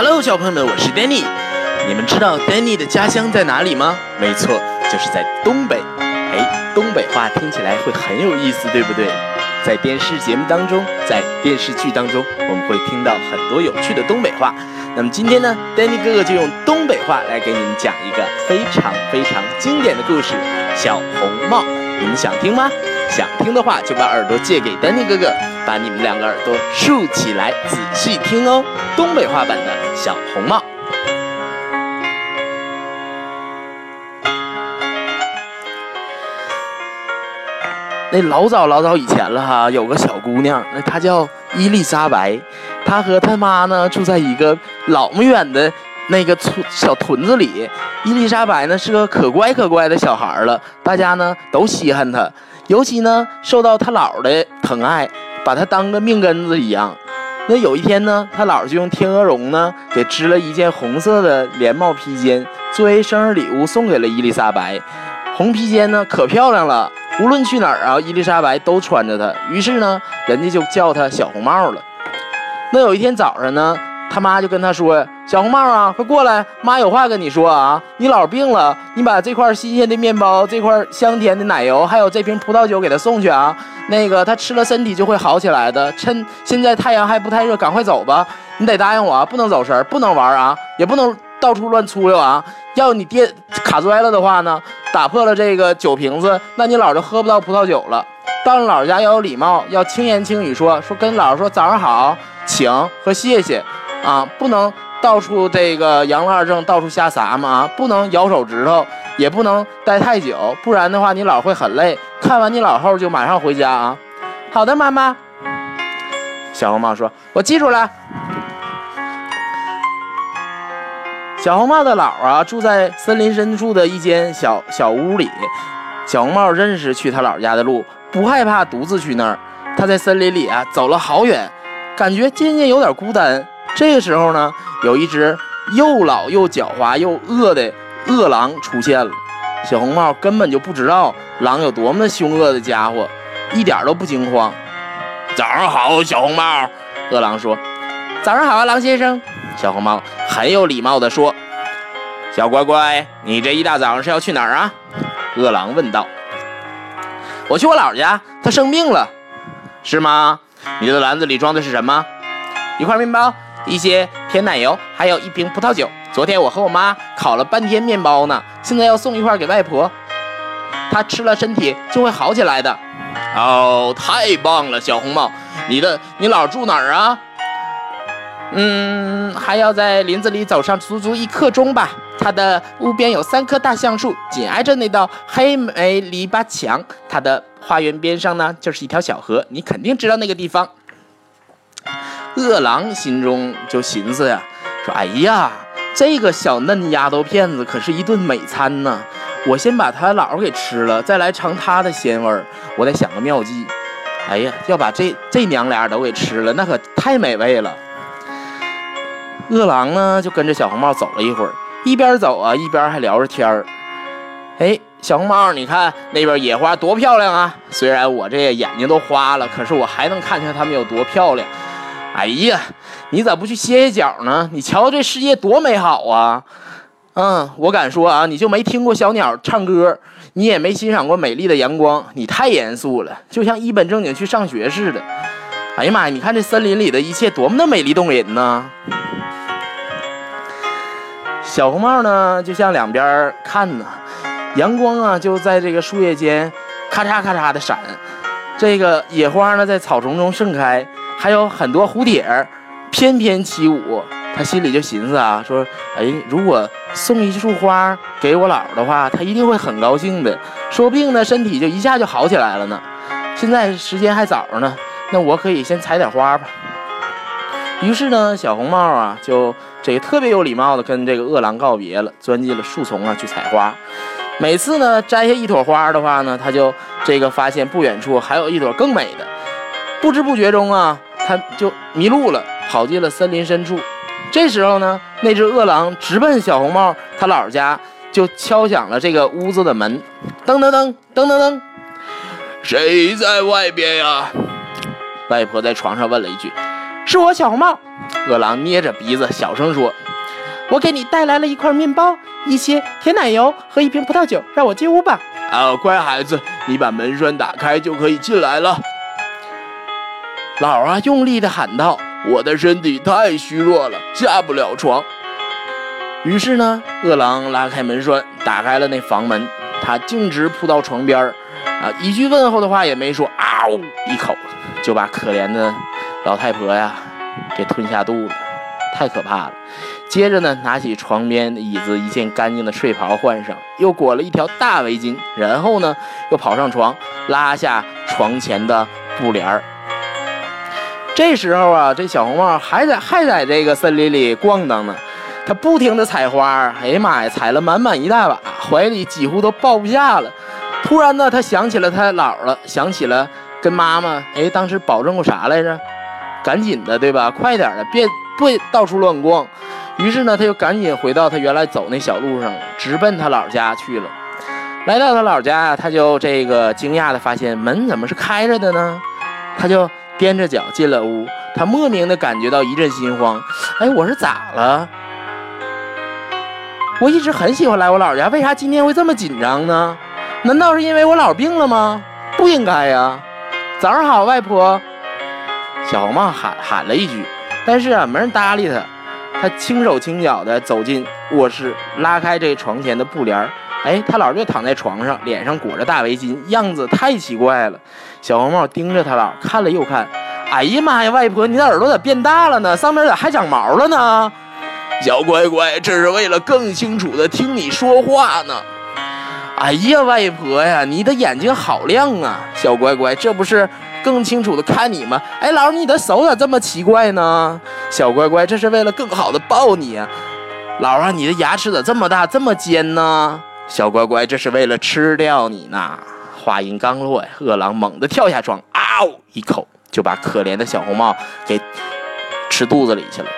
Hello，小朋友们，我是 Danny。你们知道 Danny 的家乡在哪里吗？没错，就是在东北。哎，东北话听起来会很有意思，对不对？在电视节目当中，在电视剧当中，我们会听到很多有趣的东北话。那么今天呢，Danny 哥哥就用东北话来给你们讲一个非常非常经典的故事——小红帽。你们想听吗？想听的话，就把耳朵借给 Danny 哥哥，把你们两个耳朵竖起来，仔细听哦。东北话版的小红帽。那老早老早以前了哈，有个小姑娘，那她叫伊丽莎白，她和她妈呢住在一个老么远的那个村小屯子里。伊丽莎白呢是个可乖可乖的小孩了，大家呢都稀罕她，尤其呢受到她姥的疼爱，把她当个命根子一样。那有一天呢，他姥就用天鹅绒呢给织了一件红色的连帽披肩，作为生日礼物送给了伊丽莎白。红披肩呢可漂亮了。无论去哪儿啊，伊丽莎白都穿着它。于是呢，人家就叫它小红帽了。那有一天早上呢，他妈就跟他说：“小红帽啊，快过来，妈有话跟你说啊。你姥病了，你把这块新鲜的面包、这块香甜的奶油，还有这瓶葡萄酒给他送去啊。那个他吃了，身体就会好起来的。趁现在太阳还不太热，赶快走吧。你得答应我，不能走神，不能玩啊，也不能到处乱出溜啊。要你爹卡摔了的话呢？”打破了这个酒瓶子，那你姥就喝不到葡萄酒了。到了姥家要有礼貌，要轻言轻语说说，跟姥说早上好，请和谢谢，啊，不能到处这个杨了二正到处瞎撒嘛啊，不能咬手指头，也不能待太久，不然的话你姥会很累。看完你姥后就马上回家啊。好的，妈妈。小红帽说：“我记住了。”小红帽的姥啊，住在森林深处的一间小小屋里。小红帽认识去他姥家的路，不害怕独自去那儿。他在森林里啊走了好远，感觉渐渐有点孤单。这个时候呢，有一只又老又狡猾又饿的饿狼出现了。小红帽根本就不知道狼有多么凶恶的家伙，一点都不惊慌。早上好，小红帽。饿狼说：“早上好啊，狼先生。”小红帽很有礼貌地说：“小乖乖，你这一大早上是要去哪儿啊？”饿狼问道。“我去我姥家，他生病了，是吗？你的篮子里装的是什么？一块面包，一些甜奶油，还有一瓶葡萄酒。昨天我和我妈烤了半天面包呢，现在要送一块给外婆，她吃了身体就会好起来的。”哦，太棒了，小红帽，你的你姥住哪儿啊？嗯，还要在林子里走上足足一刻钟吧。他的屋边有三棵大橡树，紧挨着那道黑莓篱笆墙。他的花园边上呢，就是一条小河。你肯定知道那个地方。饿狼心中就寻思呀，说：“哎呀，这个小嫩丫头片子可是一顿美餐呢。我先把他姥给吃了，再来尝她的鲜味儿。我得想个妙计。哎呀，要把这这娘俩都给吃了，那可太美味了。”饿狼呢，就跟着小红帽走了一会儿，一边走啊，一边还聊着天儿。哎，小红帽，你看那边野花多漂亮啊！虽然我这眼睛都花了，可是我还能看见它们有多漂亮。哎呀，你咋不去歇歇脚呢？你瞧这世界多美好啊！嗯，我敢说啊，你就没听过小鸟唱歌，你也没欣赏过美丽的阳光，你太严肃了，就像一本正经去上学似的。哎呀妈呀，你看这森林里的一切多么的美丽动人呢！小红帽呢，就向两边看呢，阳光啊，就在这个树叶间咔嚓咔嚓的闪。这个野花呢，在草丛中盛开，还有很多蝴蝶翩翩起舞。他心里就寻思啊，说：“哎，如果送一束花给我姥的话，他一定会很高兴的，说不定呢，身体就一下就好起来了呢。现在时间还早呢，那我可以先采点花吧。”于是呢，小红帽啊，就这个特别有礼貌的跟这个饿狼告别了，钻进了树丛啊去采花。每次呢摘下一朵花的话呢，他就这个发现不远处还有一朵更美的。不知不觉中啊，他就迷路了，跑进了森林深处。这时候呢，那只饿狼直奔小红帽他姥家，就敲响了这个屋子的门。噔噔噔噔噔噔，谁在外边呀？外婆在床上问了一句。是我小红帽，饿狼捏着鼻子小声说：“我给你带来了一块面包、一些甜奶油和一瓶葡萄酒，让我进屋吧。”啊，乖孩子，你把门栓打开就可以进来了。老啊，用力地喊道：“我的身体太虚弱了，下不了床。”于是呢，饿狼拉开门栓，打开了那房门，他径直扑到床边儿，啊，一句问候的话也没说，嗷一口就把可怜的老太婆呀给吞下肚了，太可怕了。接着呢，拿起床边椅子，一件干净的睡袍换上，又裹了一条大围巾，然后呢，又跑上床，拉下床前的布帘儿。这时候啊，这小红帽还在还在这个森林里逛荡呢，他不停的采花，哎呀妈呀，采了满满一大把，怀里几乎都抱不下了。突然呢，他想起了他姥了，想起了跟妈妈，哎，当时保证过啥来着？赶紧的，对吧？快点的，别别到处乱逛。于是呢，他就赶紧回到他原来走那小路上，直奔他姥家去了。来到他姥家，他就这个惊讶的发现门怎么是开着的呢？他就踮着脚进了屋，他莫名的感觉到一阵心慌。哎，我是咋了？我一直很喜欢来我姥家，为啥今天会这么紧张呢？难道是因为我姥病了吗？不应该呀。早上好，外婆。小红帽喊喊了一句，但是啊，没人搭理他。他轻手轻脚的走进卧室，拉开这床前的布帘儿。哎，他姥就躺在床上，脸上裹着大围巾，样子太奇怪了。小红帽盯着他姥看了又看，哎呀妈呀，外婆，你的耳朵咋变大了呢？上面咋还长毛了呢？小乖乖，这是为了更清楚的听你说话呢。哎呀，外婆呀，你的眼睛好亮啊！小乖乖，这不是更清楚的看你吗？哎，姥，你的手咋这么奇怪呢？小乖乖，这是为了更好的抱你啊！姥啊，你的牙齿咋这么大，这么尖呢？小乖乖，这是为了吃掉你呢！话音刚落，饿狼猛地跳下床，嗷一口就把可怜的小红帽给吃肚子里去了。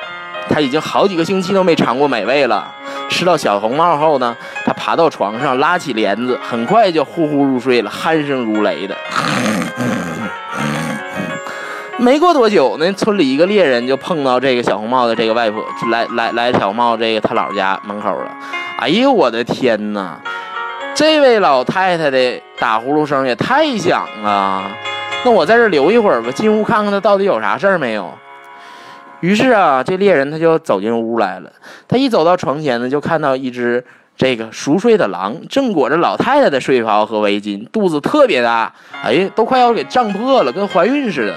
他已经好几个星期都没尝过美味了。吃到小红帽后呢，他爬到床上，拉起帘子，很快就呼呼入睡了，鼾声如雷的。没过多久呢，村里一个猎人就碰到这个小红帽的这个外婆，来来来小红帽这个他姥家门口了。哎呦我的天哪，这位老太太的打呼噜声也太响了。那我在这留一会儿吧，进屋看看她到底有啥事儿没有。于是啊，这猎人他就走进屋来了。他一走到床前呢，就看到一只这个熟睡的狼，正裹着老太太的睡袍和围巾，肚子特别大，哎，都快要给胀破了，跟怀孕似的。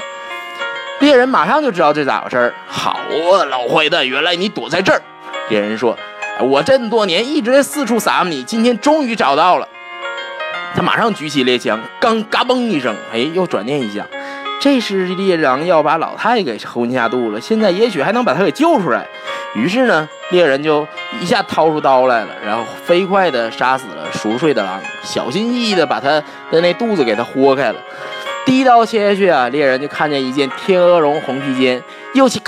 猎人马上就知道这咋回事儿。好啊，老坏蛋，原来你躲在这儿。猎人说：“我这么多年一直在四处撒你，今天终于找到了。”他马上举起猎枪，刚嘎嘣一声，哎，又转念一想。这是猎人要把老太给吞下肚了，现在也许还能把他给救出来。于是呢，猎人就一下掏出刀来了，然后飞快地杀死了熟睡的狼，小心翼翼地把他的那肚子给他豁开了。第一刀切下去啊，猎人就看见一件天鹅绒红披肩，又去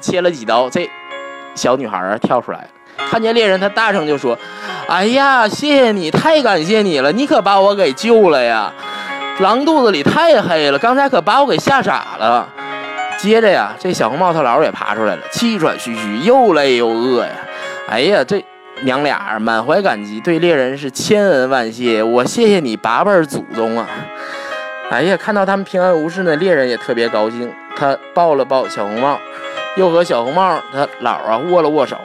切了几刀，这小女孩跳出来，看见猎人，他大声就说：“哎呀，谢谢你，太感谢你了，你可把我给救了呀！”狼肚子里太黑了，刚才可把我给吓傻了。接着呀，这小红帽他姥也爬出来了，气喘吁吁，又累又饿呀。哎呀，这娘俩满怀感激，对猎人是千恩万谢。我谢谢你八辈祖宗啊！哎呀，看到他们平安无事呢，猎人也特别高兴。他抱了抱小红帽，又和小红帽他姥啊握了握手，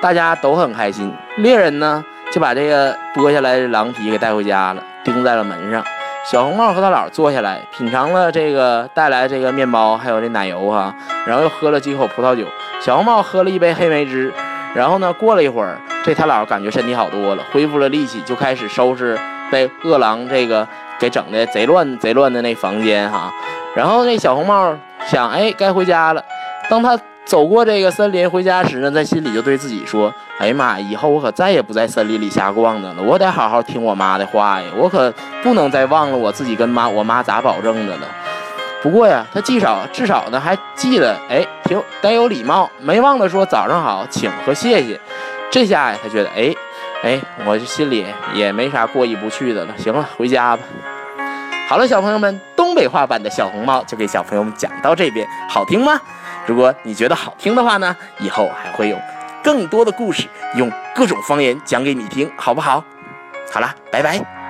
大家都很开心。猎人呢就把这个剥下来的狼皮给带回家了，钉在了门上。小红帽和他姥坐下来，品尝了这个带来这个面包，还有这奶油哈，然后又喝了几口葡萄酒。小红帽喝了一杯黑莓汁，然后呢，过了一会儿，这他姥感觉身体好多了，恢复了力气，就开始收拾被饿狼这个给整的贼乱贼乱的那房间哈。然后那小红帽想，哎，该回家了。当他走过这个森林回家时呢，在心里就对自己说：“哎呀妈，以后我可再也不在森林里瞎逛的了，我得好好听我妈的话呀，我可不能再忘了我自己跟妈我妈咋保证的了。”不过呀，他至少至少呢还记得，哎，挺得有礼貌，没忘了说早上好、请和谢谢。这下呀，他觉得，哎，哎，我心里也没啥过意不去的了。行了，回家吧。好了，小朋友们，东北话版的小红帽就给小朋友们讲到这边，好听吗？如果你觉得好听的话呢，以后还会有更多的故事，用各种方言讲给你听，好不好？好啦，拜拜。